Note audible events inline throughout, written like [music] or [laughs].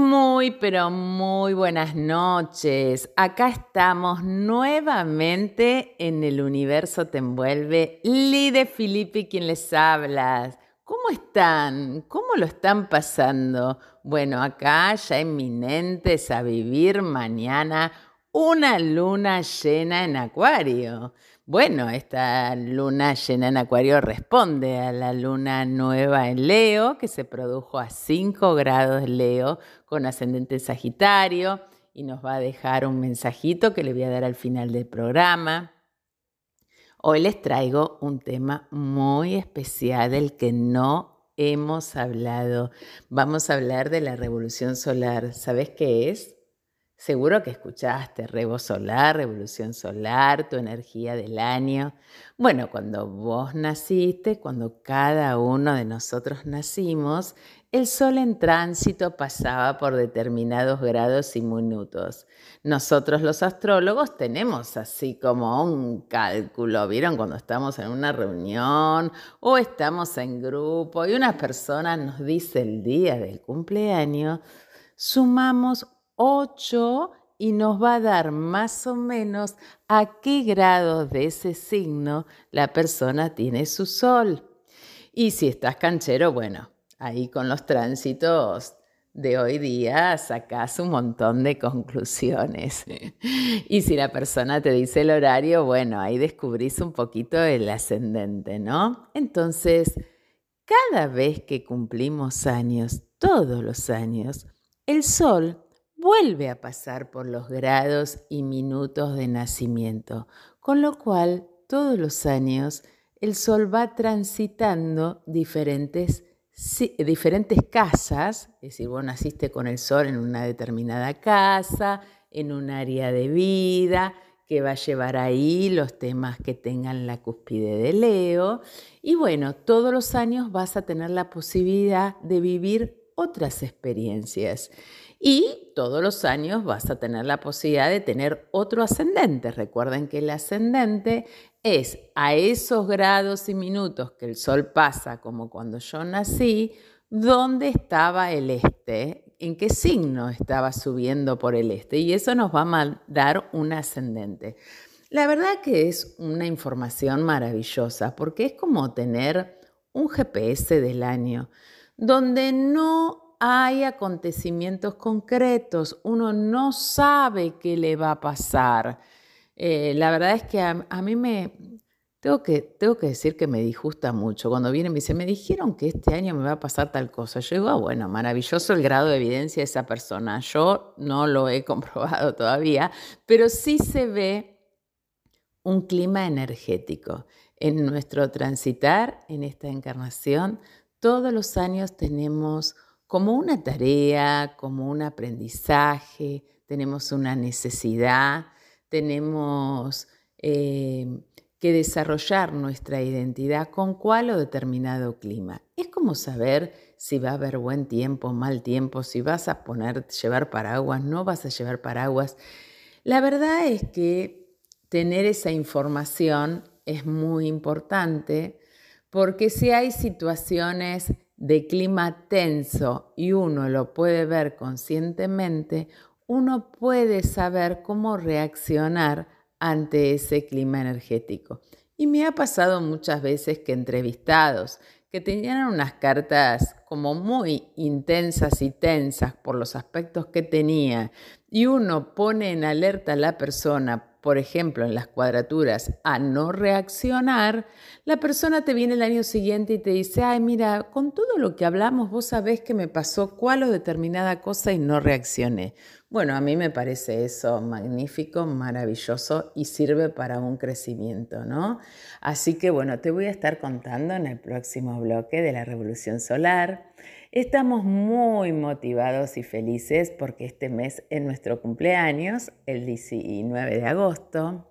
Muy, pero muy buenas noches. Acá estamos nuevamente en el universo te envuelve. Lide Filippi quien les habla. ¿Cómo están? ¿Cómo lo están pasando? Bueno, acá ya eminentes a vivir mañana una luna llena en acuario. Bueno, esta luna llena en Acuario responde a la luna nueva en Leo, que se produjo a 5 grados Leo con ascendente Sagitario, y nos va a dejar un mensajito que le voy a dar al final del programa. Hoy les traigo un tema muy especial del que no hemos hablado. Vamos a hablar de la revolución solar. ¿Sabes qué es? Seguro que escuchaste Revo Solar, Revolución Solar, tu energía del año. Bueno, cuando vos naciste, cuando cada uno de nosotros nacimos, el Sol en tránsito pasaba por determinados grados y minutos. Nosotros los astrólogos tenemos así como un cálculo, ¿vieron? Cuando estamos en una reunión o estamos en grupo y una persona nos dice el día del cumpleaños, sumamos 8 y nos va a dar más o menos a qué grado de ese signo la persona tiene su sol. Y si estás canchero, bueno, ahí con los tránsitos de hoy día sacas un montón de conclusiones. [laughs] y si la persona te dice el horario, bueno, ahí descubrís un poquito el ascendente, ¿no? Entonces, cada vez que cumplimos años, todos los años, el sol vuelve a pasar por los grados y minutos de nacimiento, con lo cual todos los años el Sol va transitando diferentes, diferentes casas, es decir, vos naciste con el Sol en una determinada casa, en un área de vida, que va a llevar ahí los temas que tengan la cúspide de Leo. Y bueno, todos los años vas a tener la posibilidad de vivir otras experiencias. Y todos los años vas a tener la posibilidad de tener otro ascendente. Recuerden que el ascendente es a esos grados y minutos que el Sol pasa, como cuando yo nací, dónde estaba el este, en qué signo estaba subiendo por el este. Y eso nos va a dar un ascendente. La verdad que es una información maravillosa porque es como tener un GPS del año, donde no hay acontecimientos concretos, uno no sabe qué le va a pasar. Eh, la verdad es que a, mí me, tengo que, tengo que decir que me disgusta mucho. Cuando vienen me dicen, me dijeron que este año me va a pasar tal cosa. Yo digo, ah, bueno, maravilloso el grado de evidencia de esa persona. Yo no lo he [laughs] comprobado todavía, pero sí se ve un clima energético. En nuestro transitar, en esta encarnación, todos los años tenemos como una tarea, como un aprendizaje, tenemos una necesidad, tenemos eh, que desarrollar nuestra identidad con cuál o determinado clima. Es como saber si va a haber buen tiempo, mal tiempo, si vas a poner, llevar paraguas, no vas a llevar paraguas. La verdad es que tener esa información es muy importante porque si hay situaciones de clima tenso y uno lo puede ver conscientemente, uno puede saber cómo reaccionar ante ese clima energético. Y me ha pasado muchas veces que entrevistados que tenían unas cartas como muy intensas y tensas por los aspectos que tenía y uno pone en alerta a la persona por ejemplo, en las cuadraturas, a no reaccionar, la persona te viene el año siguiente y te dice, ay, mira, con todo lo que hablamos, vos sabés que me pasó cuál o determinada cosa y no reaccioné. Bueno, a mí me parece eso magnífico, maravilloso y sirve para un crecimiento, ¿no? Así que bueno, te voy a estar contando en el próximo bloque de la revolución solar. Estamos muy motivados y felices porque este mes es nuestro cumpleaños, el 19 de agosto.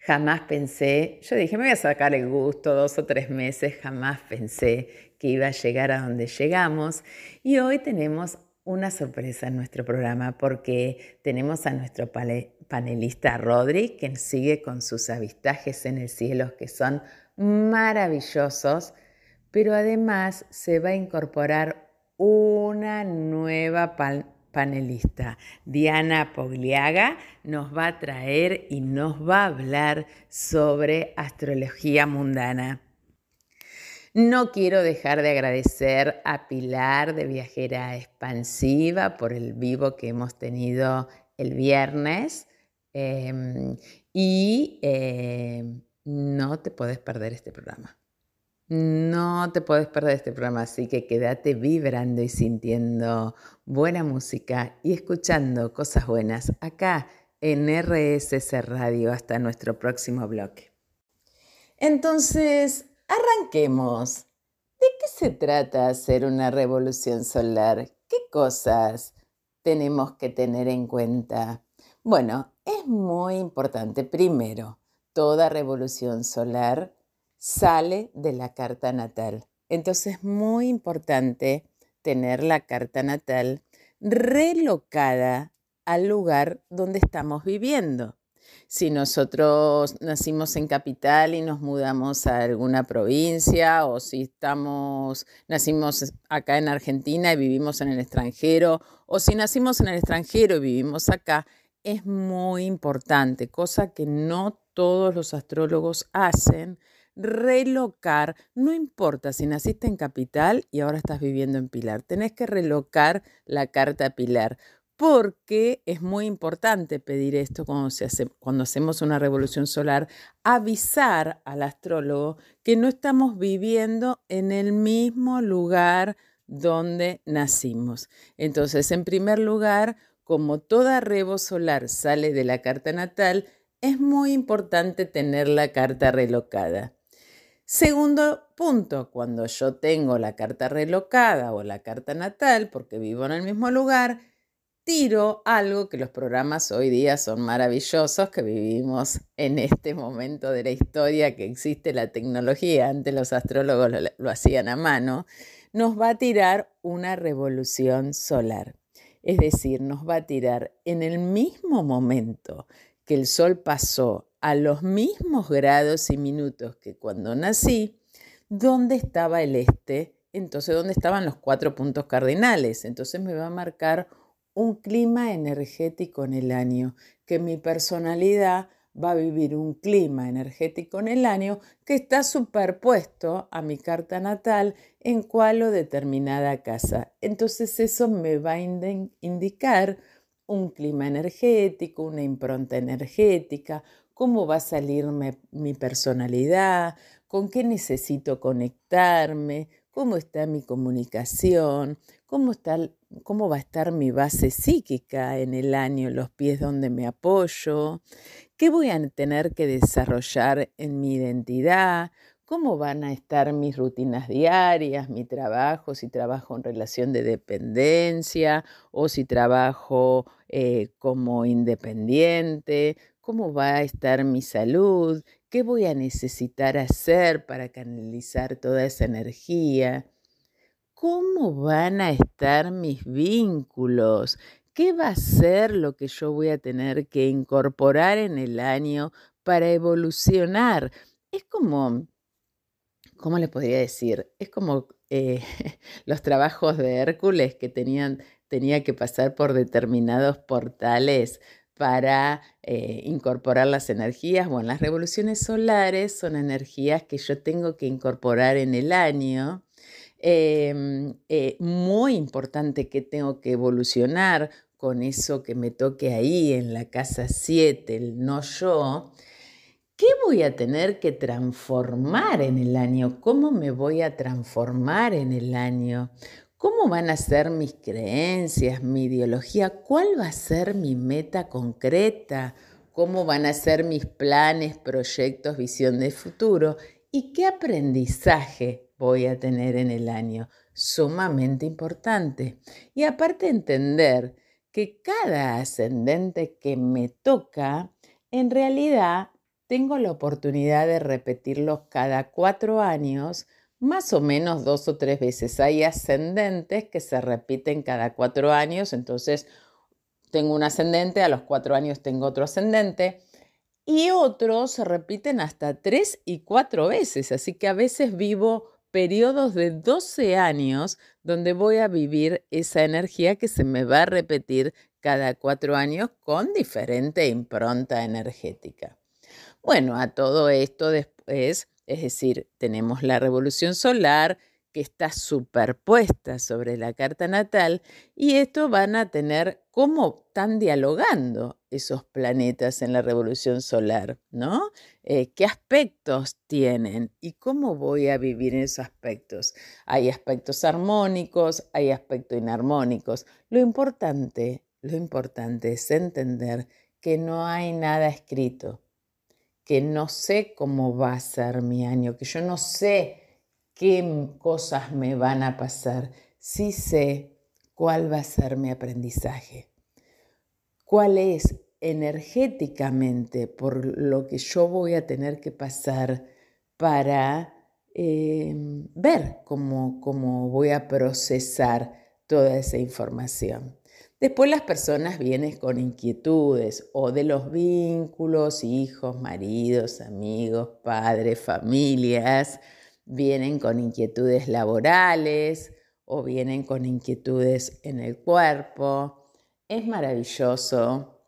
Jamás pensé, yo dije, me voy a sacar el gusto dos o tres meses, jamás pensé que iba a llegar a donde llegamos. Y hoy tenemos una sorpresa en nuestro programa porque tenemos a nuestro panelista Rodri, que sigue con sus avistajes en el cielo que son maravillosos pero además se va a incorporar una nueva panelista. Diana Pogliaga nos va a traer y nos va a hablar sobre astrología mundana. No quiero dejar de agradecer a Pilar de Viajera Expansiva por el vivo que hemos tenido el viernes. Em, y em, no te puedes perder este programa. No te puedes perder este programa, así que quédate vibrando y sintiendo buena música y escuchando cosas buenas acá en RSS Radio hasta nuestro próximo bloque. Entonces, arranquemos. ¿De qué se trata hacer una revolución solar? ¿Qué cosas tenemos que tener en cuenta? Bueno, es muy importante. Primero, toda revolución solar sale de la carta natal. Entonces es muy importante tener la carta natal relocada al lugar donde estamos viviendo. Si nosotros nacimos en capital y nos mudamos a alguna provincia o si estamos nacimos acá en Argentina y vivimos en el extranjero o si nacimos en el extranjero y vivimos acá, es muy importante, cosa que no todos los astrólogos hacen, relocar, no importa si naciste en Capital y ahora estás viviendo en Pilar, tenés que relocar la carta Pilar, porque es muy importante pedir esto cuando, hacemos una revolución solar, avisar al astrólogo que no estamos viviendo en el mismo lugar donde nacimos. Entonces, en primer lugar, como toda revo solar sale de la carta natal, es muy importante tener la carta relocada. Segundo punto, cuando yo tengo la carta relocada o la carta natal, porque vivo en el mismo lugar, tiro algo que los programas hoy día son maravillosos, que vivimos en este momento de la historia que existe la tecnología, antes los astrólogos lo, lo hacían a mano, nos va a tirar una revolución solar. Es decir, nos va a tirar en el mismo momento que el Sol pasó a los mismos grados y minutos que cuando nací, ¿dónde estaba el este? Entonces, ¿dónde estaban los cuatro puntos cardinales? Entonces me va a marcar un clima energético en el año, que mi personalidad va a vivir un clima energético en el año que está superpuesto a mi carta natal en cual o determinada casa. Entonces eso me va a indicar un clima energético, una impronta energética, cómo va a salir mi personalidad, con qué necesito conectarme, cómo está mi comunicación, cómo, está, cómo va a estar mi base psíquica en el año, los pies donde me apoyo, qué voy a tener que desarrollar en mi identidad, cómo van a estar mis rutinas diarias, mi trabajo, si trabajo en relación de dependencia o si trabajo eh, como independiente, cómo va a estar mi salud, qué voy a necesitar hacer para canalizar toda esa energía, cómo van a estar mis vínculos, qué va a ser lo que yo voy a tener que incorporar en el año para evolucionar. Es como, ¿cómo le podría decir? Es como eh, [laughs] los trabajos de Hércules que tenían, tenía que pasar por determinados portales para eh, incorporar las energías. Bueno, las revoluciones solares son energías que yo tengo que incorporar en el año. Em, eh, muy importante que tengo que evolucionar con eso que me toque ahí en la casa 7, el no yo. ¿Qué voy a tener que transformar en el año? ¿Cómo me voy a transformar en el año? ¿Cómo van a ser mis creencias, mi ideología? ¿Cuál va a ser mi meta concreta? ¿Cómo van a ser mis planes, proyectos, visión de futuro? ¿Y qué aprendizaje voy a tener en el año? Sumamente importante. Y aparte entender que cada ascendente que me toca, en realidad tengo la oportunidad de repetirlos cada cuatro años más o menos dos o tres veces. Hay ascendentes que se repiten cada cuatro años, entonces tengo un ascendente, a los cuatro años tengo otro ascendente, y otros se repiten hasta tres y cuatro veces, así que a veces vivo periodos de 12 años donde voy a vivir esa energía que se me va a repetir cada cuatro años con diferente impronta energética. Bueno, a todo esto después, es decir, tenemos la revolución solar, que está superpuesta sobre la carta natal y esto van a tener cómo están dialogando esos planetas en la revolución solar, ¿no? Eh, ¿Qué aspectos tienen y cómo voy a vivir en esos aspectos? Hay aspectos armónicos, hay aspectos inarmónicos. Lo importante, lo importante es entender que no hay nada escrito, que no sé cómo va a ser mi año, que yo no sé qué cosas me van a pasar, sí sé cuál va a ser mi aprendizaje, cuál es energéticamente por lo que yo voy a tener que pasar para em, ver cómo, cómo voy a procesar toda esa información. Después las personas vienen con inquietudes o de los vínculos, hijos, maridos, amigos, padres, familias, vienen con inquietudes laborales o vienen con inquietudes en el cuerpo. Es maravilloso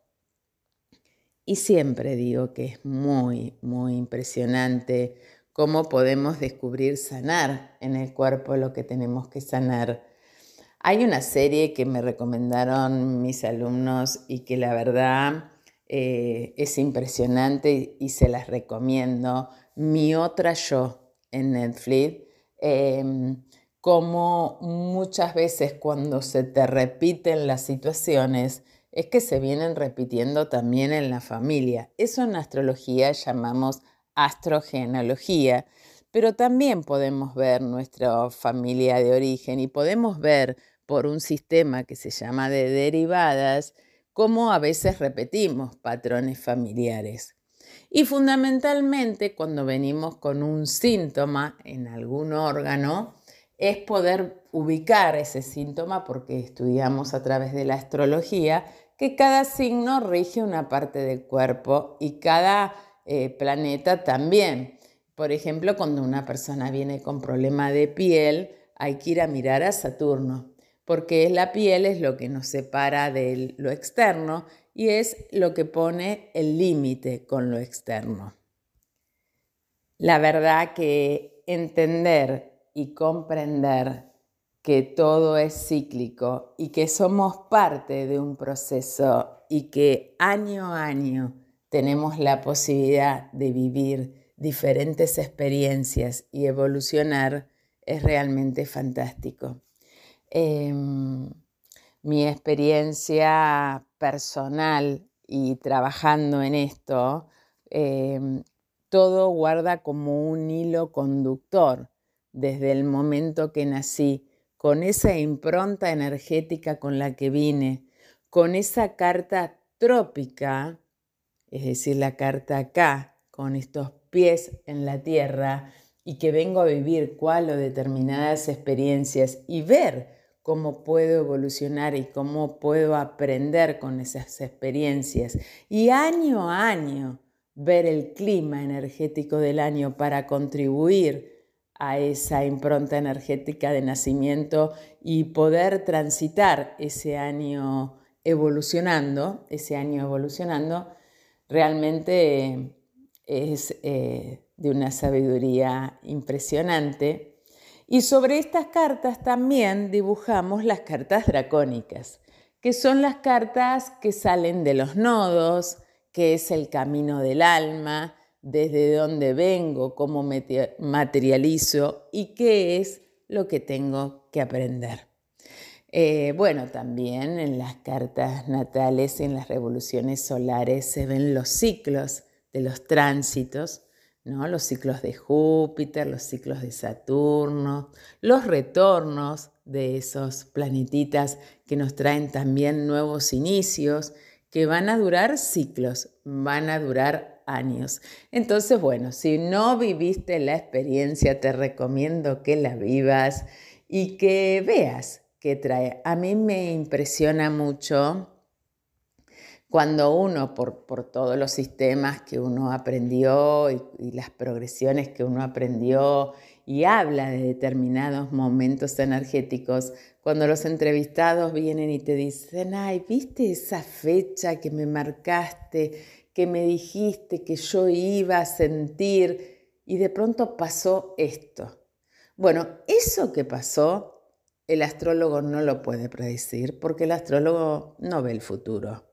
y siempre digo que es muy, muy impresionante cómo podemos descubrir sanar en el cuerpo lo que tenemos que sanar. Hay una serie que me recomendaron mis alumnos y que la verdad eh, es impresionante y se las recomiendo. Mi otra yo en Netflix, em, como muchas veces cuando se te repiten las situaciones, es que se vienen repitiendo también en la familia. Eso en astrología llamamos astrogenealogía, pero también podemos ver nuestra familia de origen y podemos ver por un sistema que se llama de derivadas cómo a veces repetimos patrones familiares. Y fundamentalmente cuando venimos con un síntoma en algún órgano, es poder ubicar ese síntoma porque estudiamos a través de la astrología que cada signo rige una parte del cuerpo y cada eh, planeta también. Por ejemplo, cuando una persona viene con problema de piel, hay que ir a mirar a Saturno, porque la piel es lo que nos separa de lo externo y es lo que pone el límite con lo externo. La verdad que entender y comprender que todo es cíclico y que somos parte de un proceso y que año a año tenemos la posibilidad de vivir diferentes experiencias y evolucionar es realmente fantástico. Em, mi experiencia personal y trabajando en esto, em, todo guarda como un hilo conductor desde el momento que nací, con esa impronta energética con la que vine, con esa carta trópica, es decir, la carta acá, con estos pies en la tierra, y que vengo a vivir cuál o determinadas experiencias y ver cómo puedo evolucionar y cómo puedo aprender con esas experiencias. Y año a año ver el clima energético del año para contribuir a esa impronta energética de nacimiento y poder transitar ese año evolucionando, ese año evolucionando, realmente es eh, de una sabiduría impresionante y sobre estas cartas también dibujamos las cartas dracónicas, que son las cartas que salen de los nodos, que es el camino del alma, desde dónde vengo, cómo materializo y qué es lo que tengo que aprender. Eh, bueno, también en las cartas natales, en las revoluciones solares, se ven los ciclos de los tránsitos los ciclos de Júpiter, los ciclos de Saturno, los retornos de esos planetitas que nos traen también nuevos inicios, que van a durar ciclos, van a durar años. Entonces, bueno, si no viviste la experiencia, te recomiendo que la vivas y que veas qué trae. A mí me impresiona mucho cuando uno, por, todos los sistemas que uno aprendió y, las progresiones que uno aprendió y habla de determinados momentos energéticos, cuando los entrevistados vienen y te dicen, ay, ¿viste esa fecha que me marcaste, que me dijiste que yo iba a sentir y de pronto pasó esto? Bueno, eso que pasó el astrólogo no lo puede predecir porque el astrólogo no ve el futuro.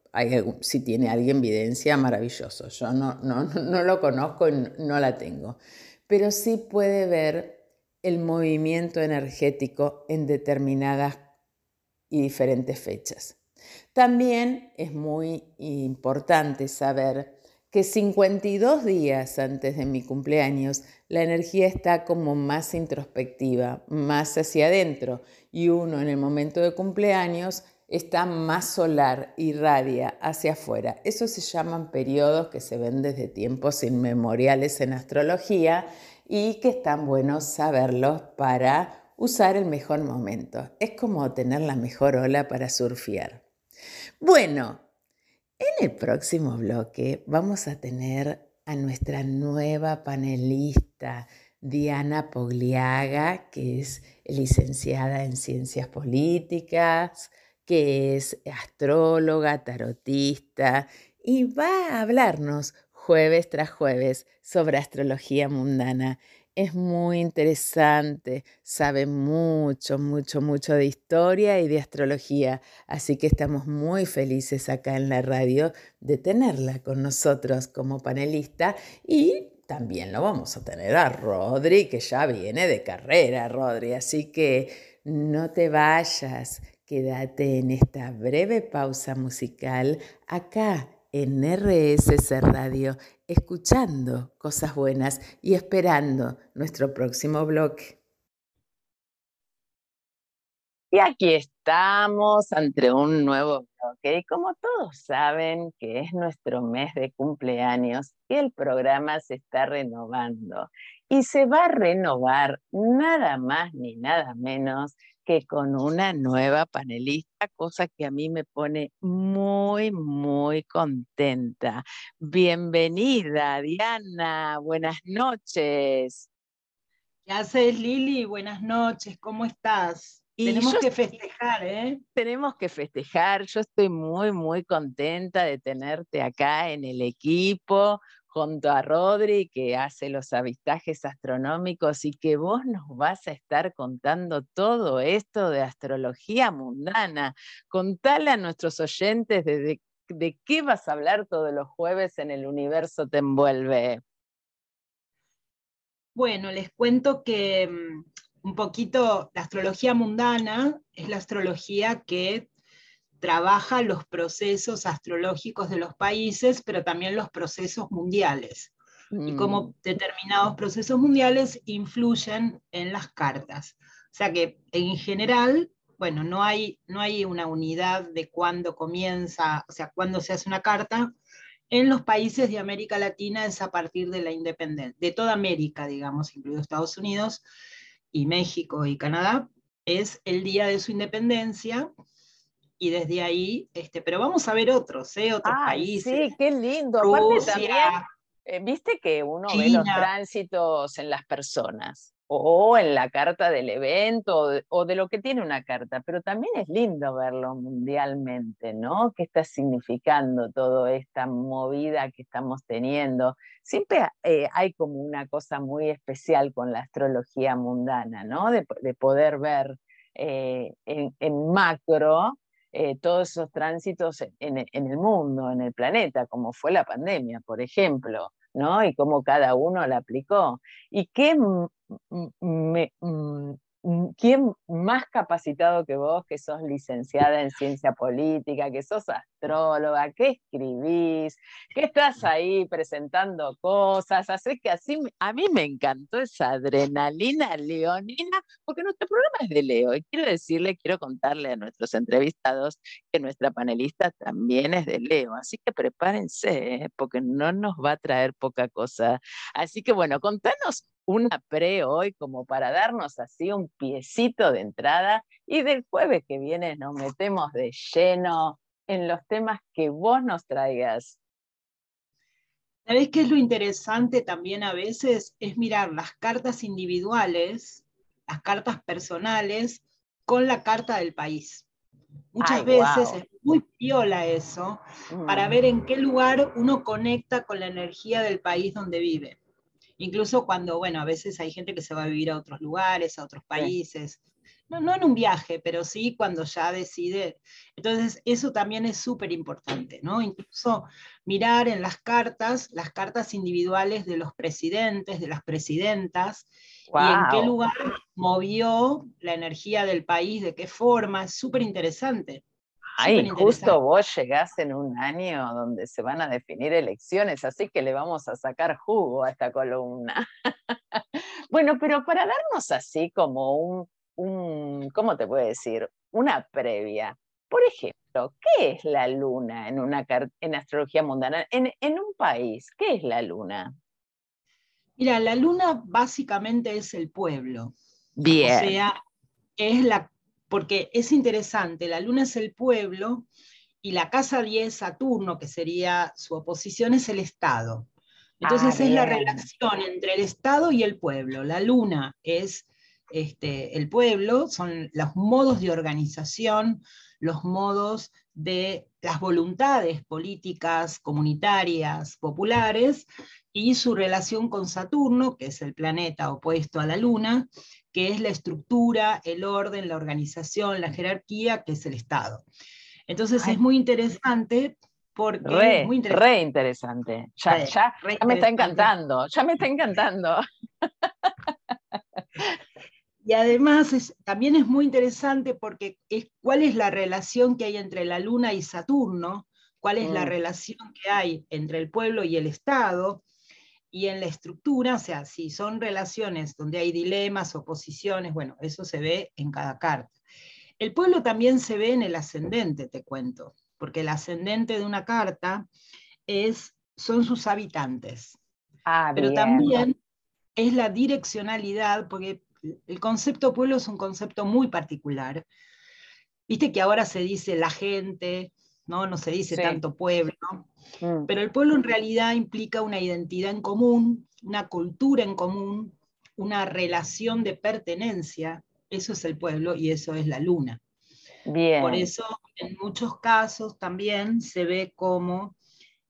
Si tiene alguien evidencia, maravilloso. Yo no, no, no lo conozco y no la tengo. Pero sí puede ver el movimiento energético en determinadas y diferentes fechas. También es muy importante saber que 52 días antes de mi cumpleaños la energía está como más introspectiva, más hacia adentro y uno en el momento de cumpleaños está más solar, irradia hacia afuera. Eso se llaman periodos que se ven desde tiempos inmemoriales en astrología y que están buenos saberlos para usar el mejor momento. Es como tener la mejor ola para surfear. Bueno, en el próximo bloque vamos a tener a nuestra nueva panelista, Diana Pogliaga, que es licenciada en ciencias políticas, que es astróloga, tarotista, y va a hablarnos jueves tras jueves sobre astrología mundana. Es muy interesante, sabe mucho, mucho, mucho de historia y de astrología, así que estamos muy felices acá en la radio de tenerla con nosotros como panelista y también lo vamos a tener a Rodri, que ya viene de carrera, Rodri, así que no te vayas, quédate en esta breve pausa musical acá en RSC Radio, escuchando cosas buenas y esperando nuestro próximo bloque. Y aquí estamos ante un nuevo bloque. Y como todos saben que es nuestro mes de cumpleaños y el programa se está renovando. Y se va a renovar nada más ni nada menos que con una nueva panelista, cosa que a mí me pone muy, muy contenta. Bienvenida, Diana. Buenas noches. ¿Qué haces, Lili? Buenas noches. ¿Cómo estás? tenemos que festejar, ¿eh? Tenemos que festejar. Yo estoy muy, muy contenta de tenerte acá en el equipo junto a Rodri, que hace los avistajes astronómicos y que vos nos vas a estar contando todo esto de astrología mundana. Contale a nuestros oyentes de, qué vas a hablar todos los jueves en el universo te envuelve. Bueno, les cuento que mm, un poquito la astrología mundana es la astrología que trabaja los procesos astrológicos de los países, pero también los procesos mundiales y cómo mm. determinados procesos mundiales influyen en las cartas. O sea que en general, bueno, no hay, no hay una unidad de cuándo comienza, o sea, cuándo se hace una carta. En los países de América Latina es a partir de la independencia, de toda América, digamos, incluido Estados Unidos y México y Canadá, es el día de su independencia y desde ahí, este, pero vamos a ver otros, ¿eh? otros países. Sí, qué lindo. Aparte también, eh, viste que uno ve los tránsitos en las personas o en la carta del evento o de, lo que tiene una carta, pero también es lindo verlo mundialmente, ¿no? ¿Qué está significando toda esta movida que estamos teniendo? Siempre eh, hay como una cosa muy especial con la astrología mundana, ¿no? De, poder ver eh, en macro eh, todos esos tránsitos en, el mundo, en el planeta, como fue la pandemia, por ejemplo, ¿no? Y cómo cada uno la aplicó. Y qué me, ¿quién más capacitado que vos, que sos licenciada en ciencia política, que sos astróloga, que escribís, que estás ahí presentando cosas? Así que así, a mí me encantó esa adrenalina leonina, porque nuestro programa es de Leo. Y quiero decirle, quiero contarle a nuestros entrevistados que nuestra panelista también es de Leo. Así que prepárense, ¿eh? porque no nos va a traer poca cosa. Así que bueno, contanos una pre hoy como para darnos así un piecito de entrada y del jueves que viene nos metemos de lleno en los temas que vos nos traigas. ¿Sabés qué es lo interesante también a veces? Es mirar las cartas individuales, las cartas personales, con la carta del país. Muchas veces es muy piola eso, para mm. ver en qué lugar uno conecta con la energía del país donde vive. Incluso cuando, bueno, a veces hay gente que se va a vivir a otros lugares, a otros países. No, no en un viaje, pero sí cuando ya decide. Entonces, eso también es súper importante, ¿no? Incluso mirar en las cartas, las cartas individuales de los presidentes, de las presidentas, y en qué lugar movió la energía del país, de qué forma, es súper interesante. Ay, justo vos llegás en un año donde se van a definir elecciones, así que le vamos a sacar jugo a esta columna. [laughs] bueno, pero para darnos así como un, un, ¿cómo te puedo decir? Una previa. Por ejemplo, ¿qué es la luna en, una, en astrología mundana? En, en un país, ¿qué es la luna? Mira, la luna básicamente es el pueblo. Bien. O sea, es la porque es interesante, la luna es el pueblo y la casa 10, Saturno, que sería su oposición, es el Estado. Entonces ah, es la relación entre el Estado y el pueblo. La luna es este, el pueblo, son los modos de organización, los modos de las voluntades políticas, comunitarias, populares, y su relación con Saturno, que es el planeta opuesto a la Luna, que es la estructura, el orden, la organización, la jerarquía, que es el Estado. Entonces es muy interesante porque... Re, muy interesante. Ya, ya, me está encantando, ya me está encantando. [laughs] Y además también es muy interesante porque es cuál es la relación que hay entre la Luna y Saturno, cuál es la mm. relación que hay entre el pueblo y el Estado, y en la estructura, o sea, si son relaciones donde hay dilemas, oposiciones, bueno, eso se ve en cada carta. El pueblo también se ve en el ascendente, te cuento, porque el ascendente de una carta es, son sus habitantes. Ah, Pero también es la direccionalidad, porque el concepto pueblo es un concepto muy particular. Viste que ahora se dice la gente, ¿no? No se dice tanto pueblo, mm. pero el pueblo en realidad implica una identidad en común, una cultura en común, una relación de pertenencia. Eso es el pueblo y eso es la luna. Por eso en muchos casos también se ve como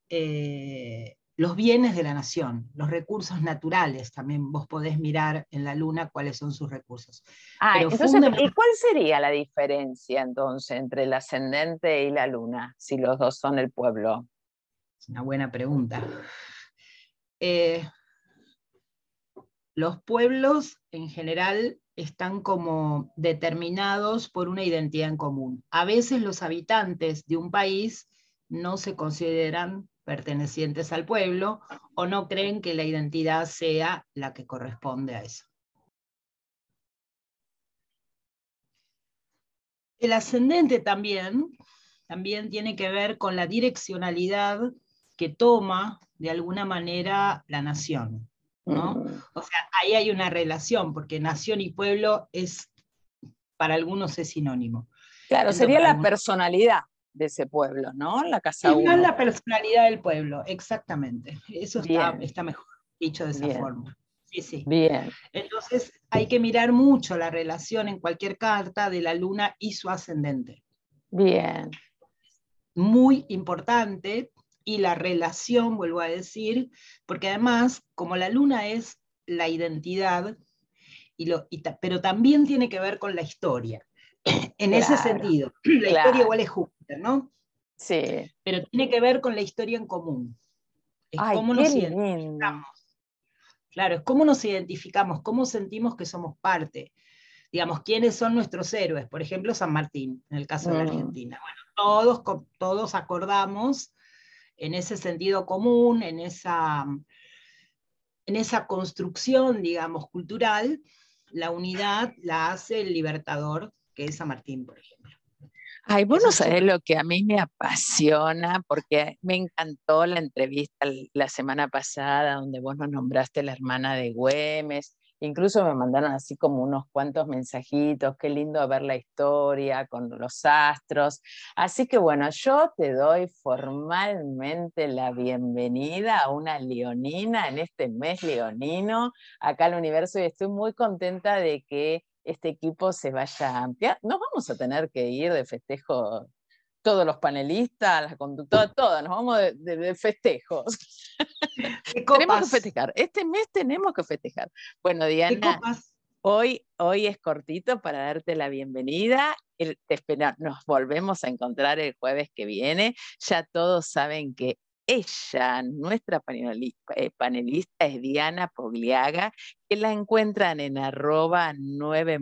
eh, los bienes de la nación, los recursos naturales, también vos podés mirar en la luna cuáles son sus recursos. Ah, entonces, ¿y cuál sería la diferencia entonces entre el ascendente y la luna, si los dos son el pueblo? Es una buena pregunta. Eh, los pueblos en general están como determinados por una identidad en común. A veces los habitantes de un país no se consideran pertenecientes al pueblo o no creen que la identidad sea la que corresponde a eso. El ascendente también, también tiene que ver con la direccionalidad que toma de alguna manera la nación. ¿no? O sea, ahí hay una relación, porque nación y pueblo es, para algunos es sinónimo. Claro, sería la personalidad de ese pueblo, ¿no? La casa Es la personalidad del pueblo, exactamente. Eso está, mejor dicho de esa forma. Sí, sí. Bien. Entonces hay que mirar mucho la relación en cualquier carta de la luna y su ascendente. Bien. Muy importante y la relación, vuelvo a decir, porque además, como la luna es la identidad, y lo, pero también tiene que ver con la historia. [coughs] en ese sentido, [coughs] la historia igual es justa, ¿no? Sí. Pero tiene que ver con la historia en común. Es cómo nos identificamos. Claro, es cómo nos identificamos, cómo sentimos que somos parte. Digamos, quiénes son nuestros héroes. Por ejemplo, San Martín, en el caso de la mm. Argentina. Bueno, todos, todos acordamos en ese sentido común, en esa, en esa construcción, digamos, cultural, la unidad la hace el libertador que es San Martín, por ejemplo. Ay, vos no sabés lo que a mí me apasiona, porque me encantó la entrevista la semana pasada donde vos nos nombraste la hermana de Güemes, incluso me mandaron así como unos cuantos mensajitos, qué lindo ver la historia con los astros. Así que bueno, yo te doy formalmente la bienvenida a una leonina en este mes leonino acá al universo y estoy muy contenta de que este equipo se vaya a ampliar. Nos vamos a tener que ir de festejo todos los panelistas, las conductoras, todas, nos vamos de, festejos. [laughs] tenemos que festejar. Este mes tenemos que festejar. Bueno, Diana, hoy, hoy es cortito para darte la bienvenida. te nos volvemos a encontrar el jueves que viene. Ya todos saben que ella, nuestra eh, panelista, es Diana Pogliaga, que la encuentran en arroba nueve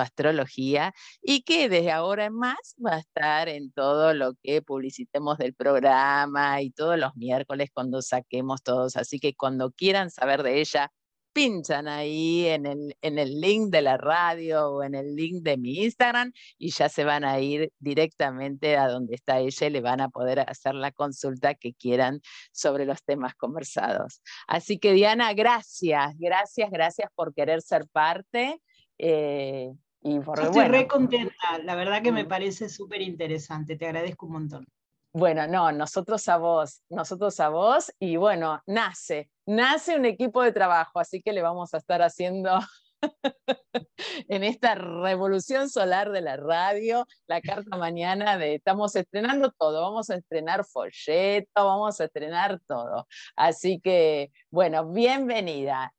astrología y que desde ahora en más va a estar en todo lo que publicitemos del programa y todos los miércoles cuando saquemos todos. Así que cuando quieran saber de ella, pinchan ahí en el, en el link de la radio o en el link de mi Instagram y ya se van a ir directamente a donde está ella y le van a poder hacer la consulta que quieran sobre los temas conversados. Así que Diana, gracias, gracias, gracias por querer ser parte. Eh, y por, Yo estoy re contenta, la verdad que me parece súper interesante, te agradezco un montón. Bueno, no, nosotros a vos, nosotros a vos, y bueno, nace, nace un equipo de trabajo, así que le vamos a estar haciendo [laughs] en esta revolución solar de la radio, la carta mañana de estamos estrenando todo, vamos a estrenar folleto, vamos a estrenar todo. Así que, bueno, bienvenida.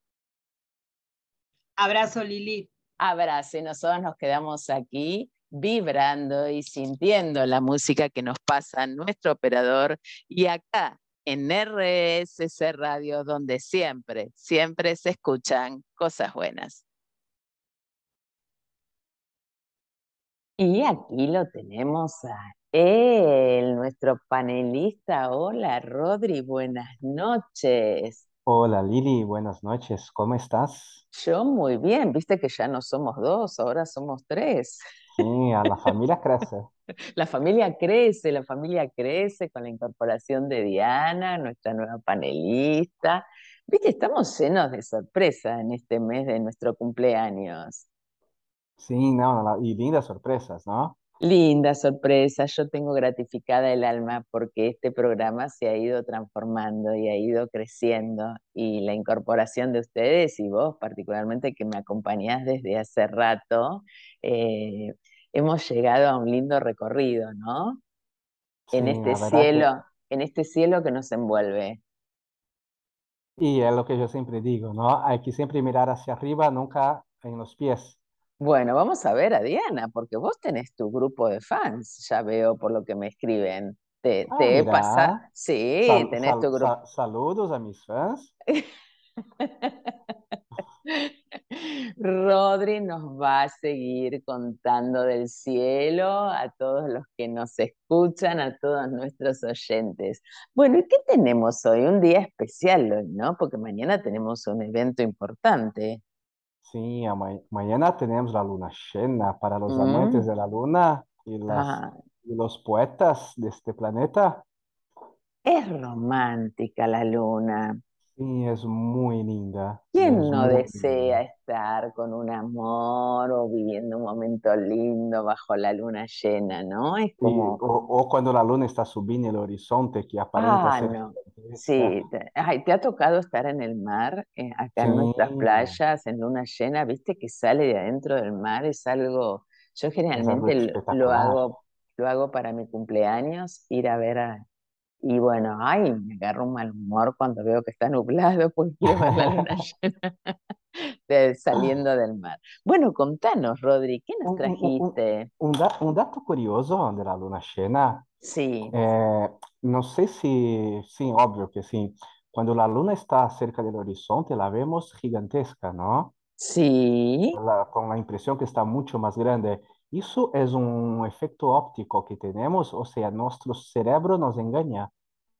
Abrazo, Lili. Abrazo, y nosotros nos quedamos aquí vibrando y sintiendo la música que nos pasa nuestro operador y acá en RSC Radio, donde siempre, siempre se escuchan cosas buenas. Y aquí lo tenemos a él, nuestro panelista. Hola, Rodri, buenas noches. Hola Lili, buenas noches, ¿cómo estás? Yo muy bien, viste que ya no somos dos, ahora somos tres. Sí, a la familia crece. [laughs] La familia crece, la familia crece con la incorporación de Diana, nuestra nueva panelista. Viste, estamos llenos de sorpresas en este mes de nuestro cumpleaños. Sí, no, y lindas sorpresas, ¿no? Linda sorpresa, yo tengo gratificada el alma porque este programa se ha ido transformando y ha ido creciendo y la incorporación de ustedes y vos particularmente que me acompañás desde hace rato, eh, hemos llegado a un lindo recorrido, ¿no? En este cielo, en este cielo que nos envuelve. Y es lo que yo siempre digo, ¿no? Hay que siempre mirar hacia arriba, nunca en los pies. Bueno, vamos a ver a Diana, porque vos tenés tu grupo de fans, ya veo por lo que me escriben. Te, ah, he pasado. Sí, tenés tu grupo. saludos a mis fans. [laughs] [laughs] Rodri nos va a seguir contando del cielo a todos los que nos escuchan, a todos nuestros oyentes. Bueno, ¿y qué tenemos hoy? Un día especial hoy, ¿no? Porque mañana tenemos un evento importante. Sí, mañana tenemos la luna llena para los amantes mm. de la luna y, y los poetas de este planeta. Es romántica la luna. Sí, es muy linda. ¿Quién no desea estar con un amor o viviendo un momento lindo bajo la luna llena, no? Es como... o, cuando la luna está subiendo el horizonte, que aparenta ah, no. Sí, te, ¿te ha tocado estar en el mar, eh, acá en nuestras playas, en luna llena? ¿Viste que sale de adentro del mar? Es algo, yo generalmente lo hago, lo hago para mi cumpleaños, ir a ver a, y bueno, ay, me agarro un mal humor cuando veo que está nublado, pues quiero ver la luna [laughs] llena saliendo del mar. Bueno, contanos, Rodri, ¿qué nos trajiste? Un, dato curioso de la luna llena. Sí. Eh, no sé si, sí, obvio que sí. Cuando la luna está cerca del horizonte, la vemos gigantesca, ¿no? Sí. con la impresión que está mucho más grande. Eso es un efecto óptico que tenemos, o sea, nuestro cerebro nos engaña,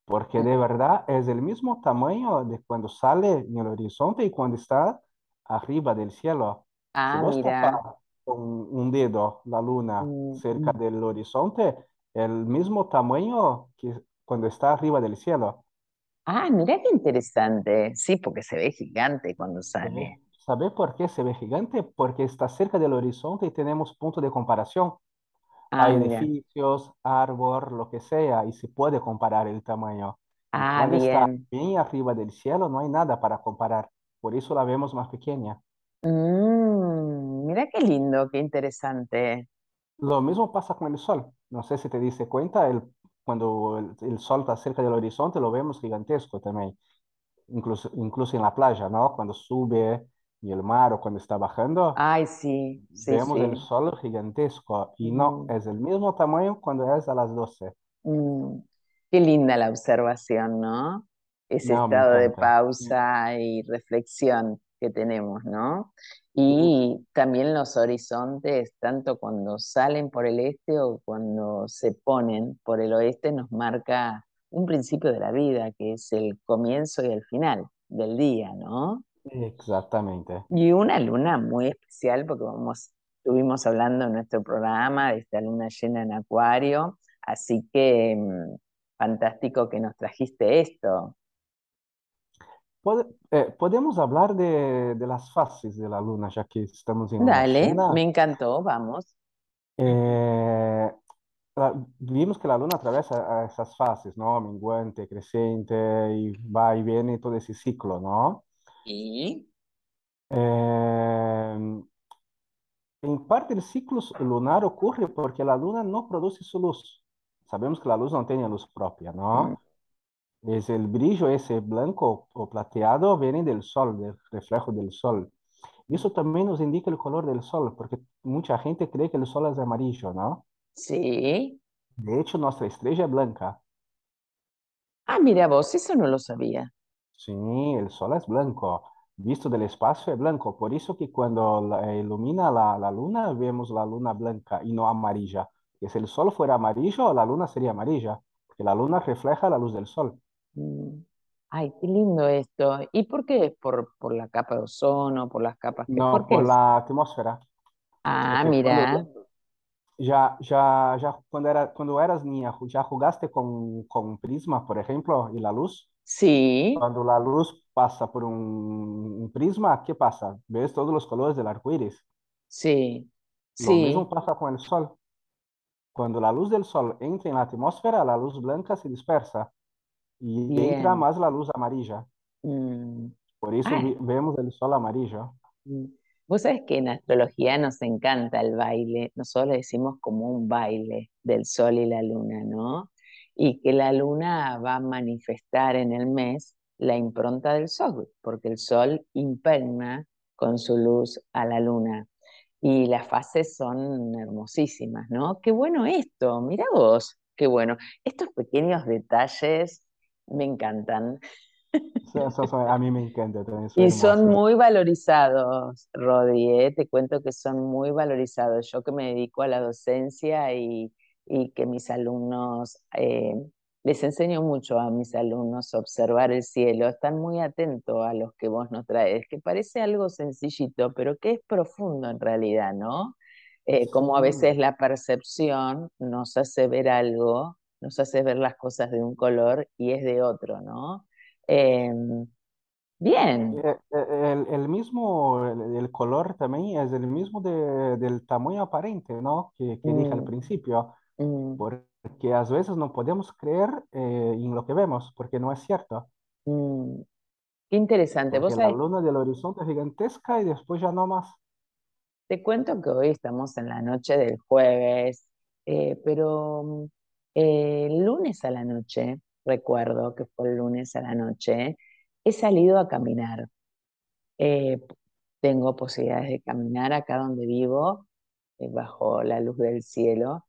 porque de verdad es el mismo tamaño de cuando sale en el horizonte y cuando está arriba del cielo. Ah, si vos mira. con un dedo la luna mm, cerca mm. del horizonte, el mismo tamaño que cuando está arriba del cielo. Ah, mira qué interesante. Sí, porque se ve gigante cuando sale. ¿Sabe por qué se ve gigante? Porque está cerca del horizonte y tenemos punto de comparación. Ah, Hay mira. edificios, árbol, lo que sea, y se puede comparar el tamaño. Ah, cuando está bien. bien arriba del cielo, no hay nada para comparar. Por eso la vemos más pequeña. Mm, mira qué lindo, qué interesante. Lo mismo pasa con el sol. No sé si te diste cuenta, el, cuando el, el sol está cerca del horizonte, lo vemos gigantesco también. Incluso, incluso en la playa, ¿no? Cuando sube y el mar o cuando está bajando, Ay, sí, sí, vemos el sol gigantesco. Y no, Mm, es el mismo tamaño cuando es a las 12. mm. Qué linda la observación, ¿no? Ese No, estado de pausa y reflexión que tenemos, ¿no? Y también los horizontes, tanto cuando salen por el este o cuando se ponen por el oeste, nos marca un principio de la vida, que es el comienzo y el final del día, ¿no? Exactamente. Y una luna muy especial, porque vamos, estuvimos hablando en nuestro programa de esta luna llena en Acuario, así que mm, fantástico que nos trajiste esto. Pode- eh, podemos hablar de, de las fases de la luna, ya que estamos en Dale, me encantó, vamos. Eh, la- vimos que la luna atraviesa esas fases, ¿no? Menguante, creciente, y va y viene todo ese ciclo, ¿no? Y Eh, en parte el ciclo lunar ocurre porque la luna no produce su luz. Sabemos que la luz no tiene luz propia, ¿no? Es el brillo ese blanco o plateado viene del sol, del reflejo del sol. Y eso también nos indica el color del sol, porque mucha gente cree que el sol es amarillo, ¿no? sí. De hecho, nuestra estrella es blanca. Ah, mira vos, eso no lo sabía. Sí, el sol es blanco. Visto del espacio es blanco. Por eso que cuando la- ilumina la, la luna, vemos la luna blanca y no amarilla. Que si el sol fuera amarillo, la luna sería amarilla, porque la luna refleja la luz del sol. Mm. Ay, qué lindo esto. ¿Y por qué es por, por la capa de ozono, por las capas que, por No, qué por es? la atmósfera. Ah, Porque cuando mira, ya, ya, ya cuando era, cuando eras niña, ju- ya jugaste con, con prisma, por ejemplo, y la luz. Sí, Cuando la luz pasa por un, un prisma, ¿qué pasa? Ves todos los colores del arco iris. sí, Lo mismo pasa con el sol. Cuando la luz del sol entra en la atmósfera, la luz blanca se dispersa y entra más la luz amarilla. Mm. Por eso Ah, vemos el sol amarillo. mm. Vos sabés que en astrología nos encanta el baile, nosotros le decimos como un baile del sol y la luna, ¿no? Y que la luna va a manifestar en el mes la impronta del sol, porque el sol impregna con su luz a la luna. Y las fases son hermosísimas, ¿no? Qué bueno esto, mira vos, qué bueno. Estos pequeños detalles me encantan. A mí me encanta también, Y son muy valorizados, Rodi, ¿eh? Te cuento que son muy valorizados. Yo que me dedico a la docencia y, y que mis alumnos, eh, les enseño mucho a mis alumnos a observar el cielo, están muy atentos a los que vos nos traes, que parece algo sencillito, pero que es profundo en realidad, ¿no? Eh, como a veces la percepción nos hace ver algo, nos hace ver las cosas de un color y es de otro, ¿no? Em, Bien. Eh, El, el mismo, el, el color también es el mismo de- del tamaño aparente, ¿no? Que, que dije al Mm, principio, mm, porque a veces no podemos creer eh, en lo que vemos, porque no es cierto, mm. Qué interesante. Vos la sabés, luna del horizonte es gigantesca y después ya no más. te cuento que hoy estamos en la noche del jueves, eh, pero eh, el lunes a la noche, recuerdo que fue el lunes a la noche, he salido a caminar. Eh, tengo posibilidades de caminar acá donde vivo, eh, bajo la luz del cielo,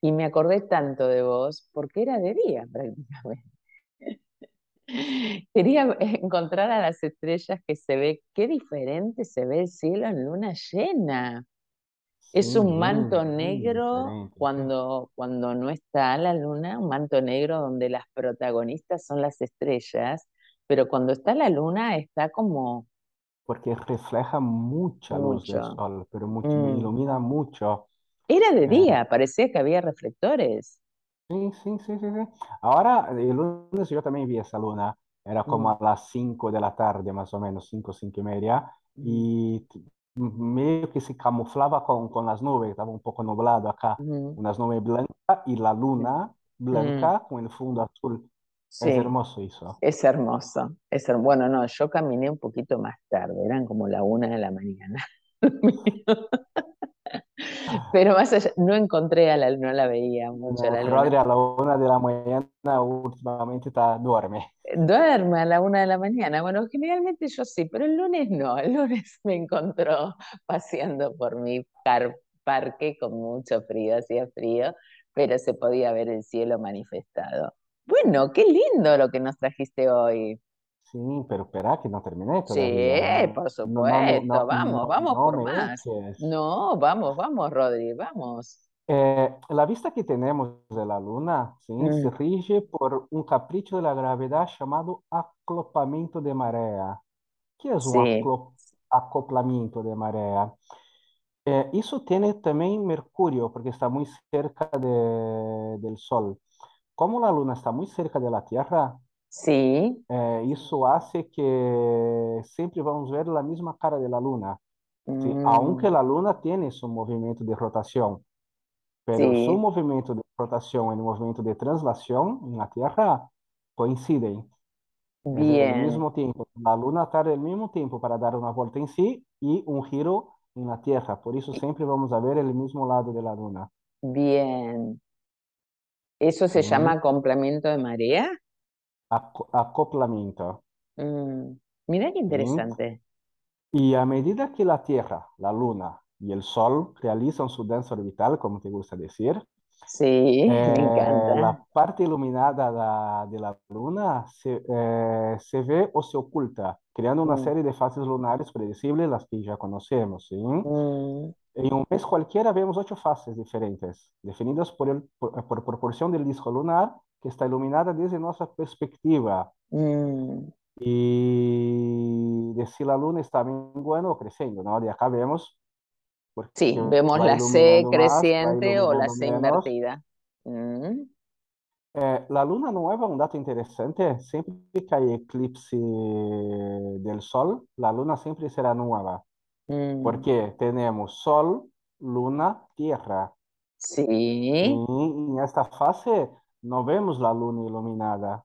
y me acordé tanto de vos porque era de día prácticamente. [laughs] Quería encontrar a las estrellas que se ve, qué diferente se ve el cielo en luna llena. Es un manto negro cuando, cuando no está la luna, un manto negro donde las protagonistas son las estrellas, pero cuando está la luna está como Porque refleja mucha luz del sol, pero mucho, Mm. ilumina mucho. Era de día, parecía que había reflectores. sí, sí, sí, sí, sí. Ahora, el lunes yo también vi esa luna. Era como Mm, a las 5 de la tarde, más o menos, 5, 5 y media. y medio que se camuflaba con, con las nubes, estaba un poco nublado acá, unas nubes blancas y la luna blanca con el fondo azul. Es hermoso eso. Es hermoso. Es Bueno, no, yo caminé un poquito más tarde, eran como la una de la mañana. [laughs] [laughs] Pero más allá, no encontré a la no la veía mucho la luna. a la una de la mañana últimamente está, duerme. Duerme a la una de la mañana. Bueno, generalmente yo sí, pero el lunes no. El lunes me encontró paseando por mi parque con mucho frío, hacía frío, pero se podía ver el cielo manifestado. Bueno, qué lindo lo que nos trajiste hoy. Sí, pero espera que no terminé todavía. Sí, por supuesto. vamos, vamos por más. No, vamos, vamos, Rodri, vamos. Eh, la vista que tenemos de la luna ¿sí? se mm. rige por un capricho de la gravedad llamado acoplamiento de marea. ¿Qué es un acoplamiento de marea? Eh, eso tiene también Mercurio, porque está muy cerca del Sol. Como la luna está muy cerca de la Tierra, Sí. Eh, isso hace que sempre vamos ver a mesma cara da luna. ¿sí? Mm. Aunque a luna tem seu movimento de rotação, pero sí. su movimento de rotação e o movimento de translação na Terra coincidem. Bien. Al mismo tiempo, la luna tarda el mismo tiempo para dar una vuelta en sí y un giro en la Tierra. Por eso siempre vamos a ver el mismo lado de la luna. Bien. ¿Eso se llama complemento de marea? Acoplamiento. Mm, mira qué interesante. Y a medida que la Tierra, la Luna y el Sol realizan su danza orbital, como te gusta decir, sí, [laughs] me eh, encanta. la parte iluminada de la Luna se, eh, se, ve o se oculta, creando una mm. serie de fases lunares predecibles, las que ya conocemos. ¿sí? Mm. En un mes cualquiera vemos ocho fases diferentes, definidas por, el, por proporción del disco lunar que está iluminada desde nuestra perspectiva. Mm. Y de si la luna está menguando o creciendo, ¿no? De acá vemos. Sí, vemos la C creciente o la C invertida. Mm. Eh, la luna nueva, un dato interesante, siempre que hay eclipse del sol, la luna siempre será nueva. Mm. Porque tenemos sol, luna, tierra. Sí. Y en esta fase no vemos la luna iluminada,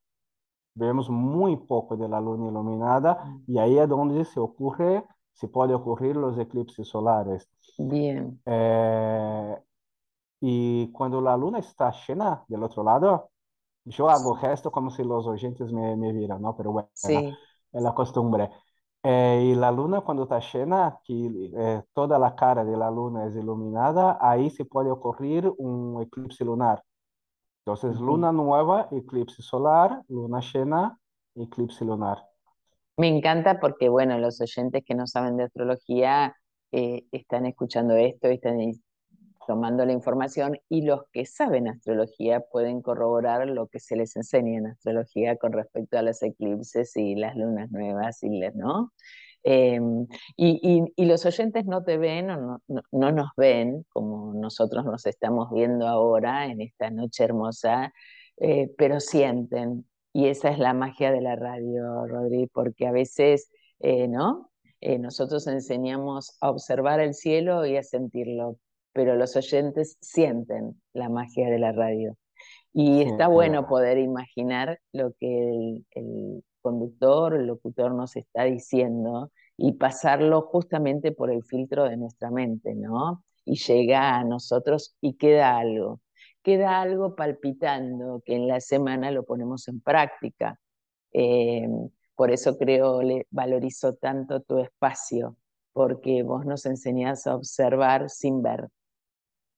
vemos muy poco de la luna iluminada mm. y ahí es donde se ocurre, se puede ocurrir los eclipses solares. Bien. Eh, y cuando la luna está llena del otro lado, yo hago gesto como si los oyentes me, me vieran, ¿no? Pero bueno, sí. es la costumbre. Eh, y la luna cuando está llena, que eh, toda la cara de la luna es iluminada, ahí se puede ocurrir un eclipse lunar. Entonces, luna nueva, eclipse solar, luna llena, eclipse lunar. Me encanta porque, bueno, los oyentes que no saben de astrología eh, están escuchando esto, están tomando la información y los que saben astrología pueden corroborar lo que se les enseña en astrología con respecto a los eclipses y las lunas nuevas, y, ¿no? Em, y, los oyentes no te ven o no, no, nos ven como nosotros nos estamos viendo ahora en esta noche hermosa, eh, pero sienten. Y esa es la magia de la radio, Rodri, porque a veces, eh, ¿no? Eh, nosotros enseñamos a observar el cielo y a sentirlo, pero los oyentes sienten la magia de la radio. Y está bueno poder imaginar lo que el conductor, el locutor nos está diciendo y pasarlo justamente por el filtro de nuestra mente, ¿no? Y llega a nosotros y queda algo, queda algo palpitando que en la semana lo ponemos en práctica. Eh, por eso creo, le valorizo tanto tu espacio, porque vos nos enseñás a observar sin ver.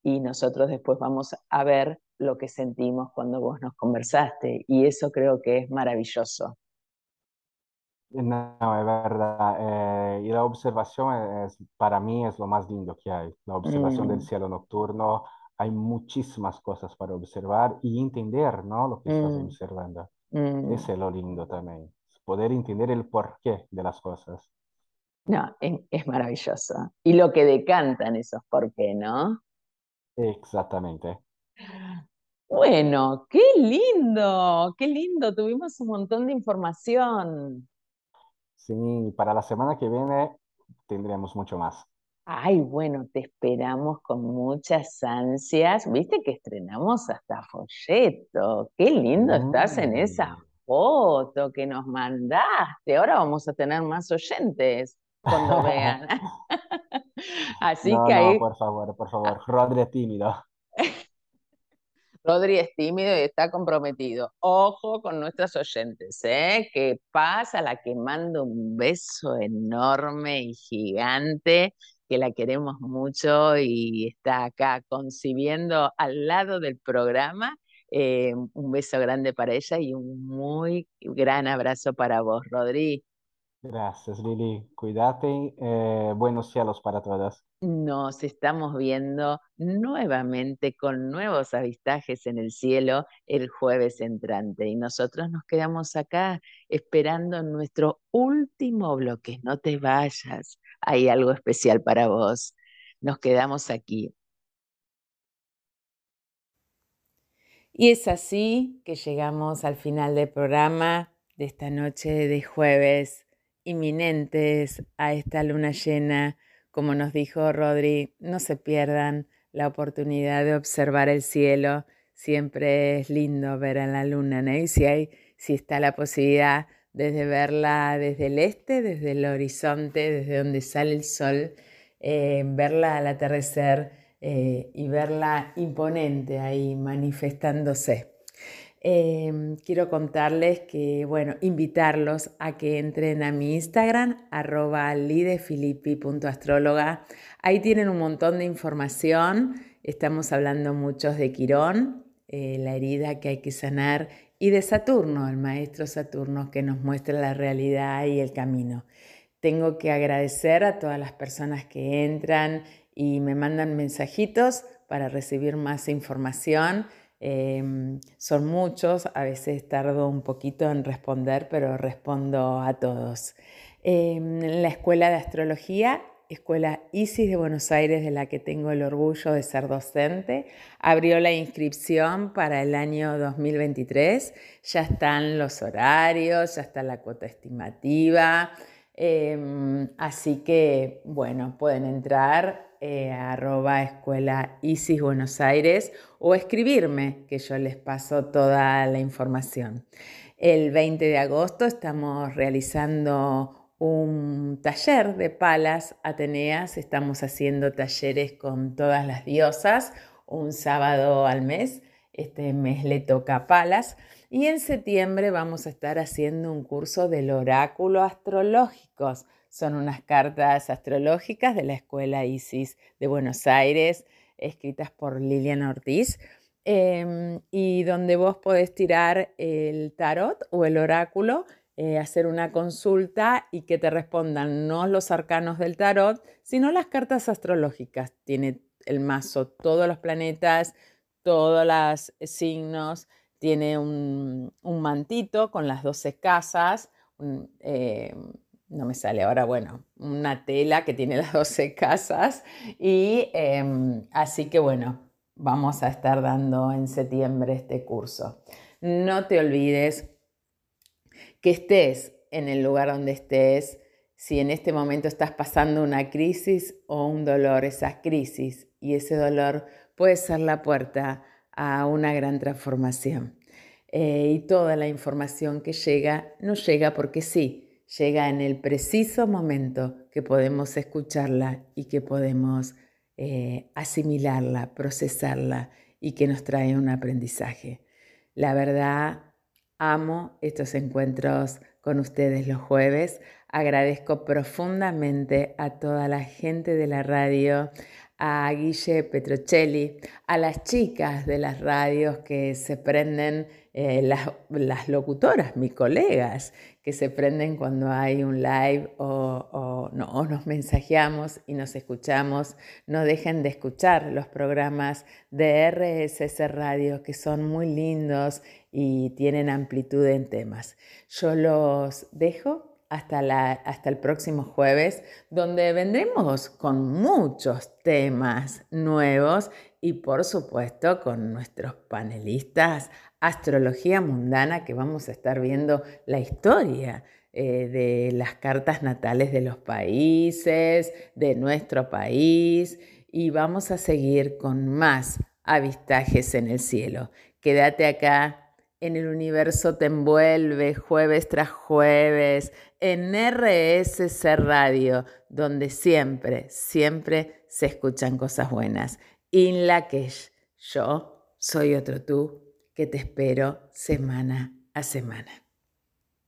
Y nosotros después vamos a ver lo que sentimos cuando vos nos conversaste. Y eso creo que es maravilloso. No, es verdad. Eh, y la observación es, para mí es lo más lindo que hay. La observación del mm. cielo nocturno. Hay muchísimas cosas para observar y entender, ¿no? Lo que estás mm. observando. Mm. Ese es lo lindo también. Poder entender el porqué de las cosas. No, es, es maravilloso. Y lo que decantan esos por qué, ¿no? Exactamente. Bueno, qué lindo, qué lindo. Tuvimos un montón de información. Sí, para la semana que viene tendremos mucho más. Ay, bueno, te esperamos con muchas ansias. Viste que estrenamos hasta folleto. Qué lindo estás en esa Mm. foto que nos mandaste. Ahora vamos a tener más oyentes cuando [laughs] vean. [laughs] Así No, que no, por favor, por favor. Rodri es tímido. [laughs] Rodri es tímido y está comprometido. Ojo con nuestros oyentes, ¿eh? Que pasa la que manda un beso enorme y gigante, que la queremos mucho y está acá concibiendo al lado del programa. Eh, un beso grande para ella y un muy gran abrazo para vos, Rodri. Gracias, Lili. Cuídate. eh, buenos cielos para todas. Nos estamos viendo nuevamente con nuevos avistajes en el cielo el jueves entrante y nosotros nos quedamos acá esperando nuestro último bloque. No te vayas, hay algo especial para vos. Nos quedamos aquí. Y es así que llegamos al final del programa de esta noche de jueves, inminentes a esta luna llena como nos dijo Rodri, no se pierdan la oportunidad de observar el cielo. Siempre es lindo ver a la luna, ¿no? Y si, hay, si está la posibilidad desde verla desde el este, desde el horizonte, desde donde sale el sol, eh, verla al atardecer eh, y verla imponente ahí manifestándose. Eh, quiero contarles que, bueno, invitarlos a que entren a mi Instagram, arroba lidefilippi.astróloga. Ahí tienen un montón de información. Estamos hablando muchos de Quirón, eh, la herida que hay que sanar, y de Saturno, el maestro Saturno que nos muestra la realidad y el camino. Tengo que agradecer a todas las personas que entran y me mandan mensajitos para recibir más información. Eh, son muchos, a veces tardo un poquito en responder, pero respondo a todos. Eh, la Escuela de Astrología, Escuela ISIS de Buenos Aires, de la que tengo el orgullo de ser docente, abrió la inscripción para el año 2023. Ya están los horarios, ya está la cuota estimativa. Eh, así que, bueno, pueden entrar eh, arroba escuela ISIS Buenos Aires o escribirme, que yo les paso toda la información. El 20 de agosto estamos realizando un taller de palas ateneas, estamos haciendo talleres con todas las diosas, un sábado al mes, este mes le toca palas. Y en septiembre vamos a estar haciendo un curso del oráculo astrológicos. Son unas cartas astrológicas de la Escuela ISIS de Buenos Aires, escritas por Liliana Ortiz, eh, y donde vos podés tirar el tarot o el oráculo, eh, hacer una consulta y que te respondan no los arcanos del tarot, sino las cartas astrológicas. Tiene el mazo todos los planetas, todos los signos, tiene un, mantito con las 12 casas, un, eh, no me sale ahora, bueno, una tela que tiene las 12 casas y eh, así que bueno, vamos a estar dando en septiembre este curso. No te olvides que estés en el lugar donde estés, si en este momento estás pasando una crisis o un dolor, esa crisis y ese dolor puede ser la puerta a una gran transformación. Eh, y toda la información que llega no llega porque sí, llega en el preciso momento que podemos escucharla y que podemos eh, asimilarla, procesarla y que nos trae un aprendizaje. La verdad, amo estos encuentros con ustedes los jueves. Agradezco profundamente a toda la gente de la radio, a Guille Petrocelli, a las chicas de las radios que se prenden, eh, las, las, locutoras, mis colegas, que se prenden cuando hay un live o, o, no, o, nos mensajeamos y nos escuchamos. No dejen de escuchar los programas de RSS Radio, que son muy lindos y tienen amplitud en temas. Yo los dejo hasta, la, hasta, el próximo jueves, donde vendremos con muchos temas nuevos y por supuesto con nuestros panelistas Astrología Mundana, que vamos a estar viendo la historia eh, de las cartas natales de los países, de nuestro país, y vamos a seguir con más avistajes en el cielo. Quédate acá en el universo te envuelve jueves tras jueves en RSC Radio, donde siempre, siempre se escuchan cosas buenas. In la que yo soy otro tú que te espero semana a semana.